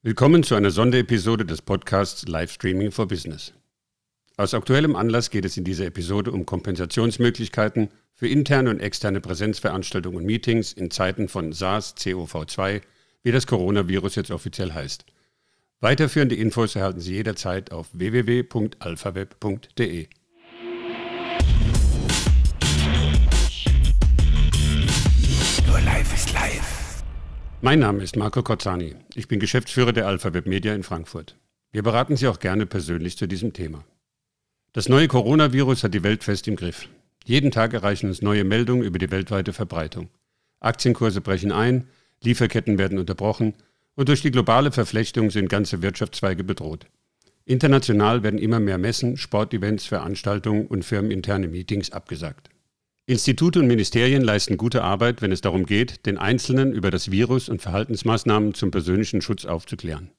Willkommen zu einer Sonderepisode des Podcasts Livestreaming for Business. Aus aktuellem Anlass geht es in dieser Episode um Kompensationsmöglichkeiten für interne und externe Präsenzveranstaltungen und Meetings in Zeiten von SARS-CoV-2, wie das Coronavirus jetzt offiziell heißt. Weiterführende Infos erhalten Sie jederzeit auf www.alphaweb.de. Mein Name ist Marco Cozzani. Ich bin Geschäftsführer der Alpha Web Media in Frankfurt. Wir beraten Sie auch gerne persönlich zu diesem Thema. Das neue Coronavirus hat die Welt fest im Griff. Jeden Tag erreichen uns neue Meldungen über die weltweite Verbreitung. Aktienkurse brechen ein, Lieferketten werden unterbrochen und durch die globale Verflechtung sind ganze Wirtschaftszweige bedroht. International werden immer mehr Messen, Sportevents, Veranstaltungen und firmeninterne Meetings abgesagt. Institute und Ministerien leisten gute Arbeit, wenn es darum geht, den Einzelnen über das Virus und Verhaltensmaßnahmen zum persönlichen Schutz aufzuklären.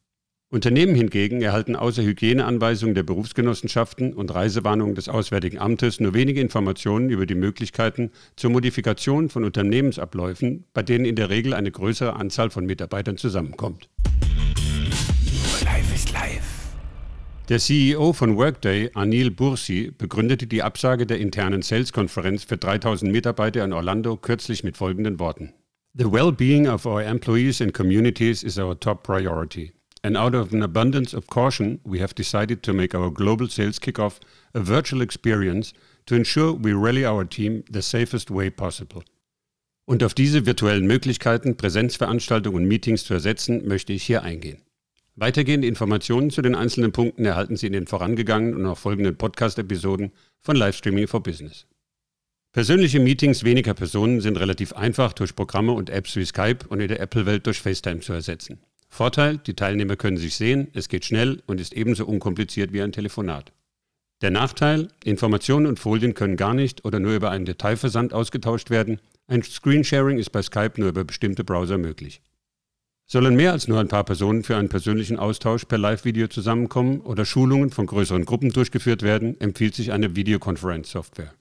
Unternehmen hingegen erhalten außer Hygieneanweisungen der Berufsgenossenschaften und Reisewarnungen des Auswärtigen Amtes nur wenige Informationen über die Möglichkeiten zur Modifikation von Unternehmensabläufen, bei denen in der Regel eine größere Anzahl von Mitarbeitern zusammenkommt. Life is life. Der CEO von Workday, Anil Bursi, begründete die Absage der internen Sales-Konferenz für 3000 Mitarbeiter in Orlando kürzlich mit folgenden Worten. The well-being of our employees and communities is our top priority. And out of an abundance of caution, we have decided to make our global sales kickoff a virtual experience to ensure we rally our team the safest way possible. Und auf diese virtuellen Möglichkeiten, Präsenzveranstaltungen und Meetings zu ersetzen, möchte ich hier eingehen. Weitergehende Informationen zu den einzelnen Punkten erhalten Sie in den vorangegangenen und auch folgenden Podcast-Episoden von Livestreaming for Business. Persönliche Meetings weniger Personen sind relativ einfach durch Programme und Apps wie Skype und in der Apple-Welt durch FaceTime zu ersetzen. Vorteil, die Teilnehmer können sich sehen, es geht schnell und ist ebenso unkompliziert wie ein Telefonat. Der Nachteil, Informationen und Folien können gar nicht oder nur über einen Detailversand ausgetauscht werden. Ein Screensharing ist bei Skype nur über bestimmte Browser möglich. Sollen mehr als nur ein paar Personen für einen persönlichen Austausch per Live-Video zusammenkommen oder Schulungen von größeren Gruppen durchgeführt werden, empfiehlt sich eine Videokonferenzsoftware.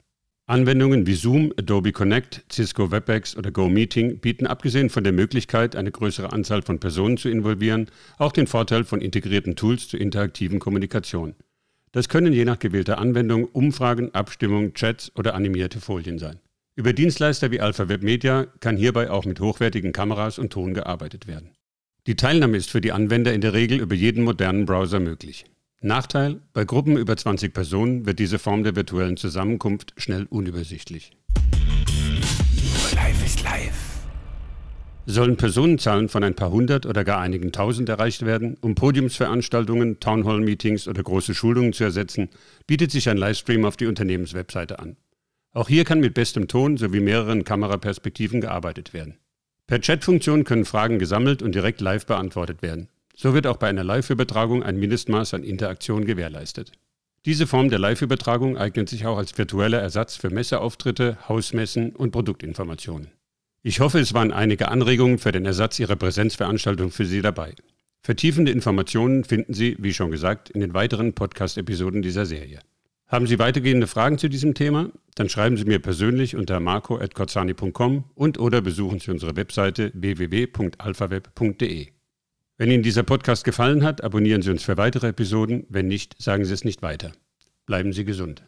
Anwendungen wie Zoom, Adobe Connect, Cisco WebEx oder GoMeeting bieten abgesehen von der Möglichkeit, eine größere Anzahl von Personen zu involvieren, auch den Vorteil von integrierten Tools zur interaktiven Kommunikation. Das können je nach gewählter Anwendung Umfragen, Abstimmungen, Chats oder animierte Folien sein. Über Dienstleister wie Alpha Web Media kann hierbei auch mit hochwertigen Kameras und Ton gearbeitet werden. Die Teilnahme ist für die Anwender in der Regel über jeden modernen Browser möglich. Nachteil, bei Gruppen über 20 Personen wird diese Form der virtuellen Zusammenkunft schnell unübersichtlich. Life is life. Sollen Personenzahlen von ein paar hundert oder gar einigen tausend erreicht werden, um Podiumsveranstaltungen, Townhall-Meetings oder große Schulungen zu ersetzen, bietet sich ein Livestream auf die Unternehmenswebseite an. Auch hier kann mit bestem Ton sowie mehreren Kameraperspektiven gearbeitet werden. Per Chatfunktion können Fragen gesammelt und direkt live beantwortet werden. So wird auch bei einer Live-Übertragung ein Mindestmaß an Interaktion gewährleistet. Diese Form der Live-Übertragung eignet sich auch als virtueller Ersatz für Messeauftritte, Hausmessen und Produktinformationen. Ich hoffe, es waren einige Anregungen für den Ersatz Ihrer Präsenzveranstaltung für Sie dabei. Vertiefende Informationen finden Sie, wie schon gesagt, in den weiteren Podcast-Episoden dieser Serie. Haben Sie weitergehende Fragen zu diesem Thema? Dann schreiben Sie mir persönlich unter marco.korzani.com und oder besuchen Sie unsere Webseite www.alphaweb.de. Wenn Ihnen dieser Podcast gefallen hat, abonnieren Sie uns für weitere Episoden. Wenn nicht, sagen Sie es nicht weiter. Bleiben Sie gesund.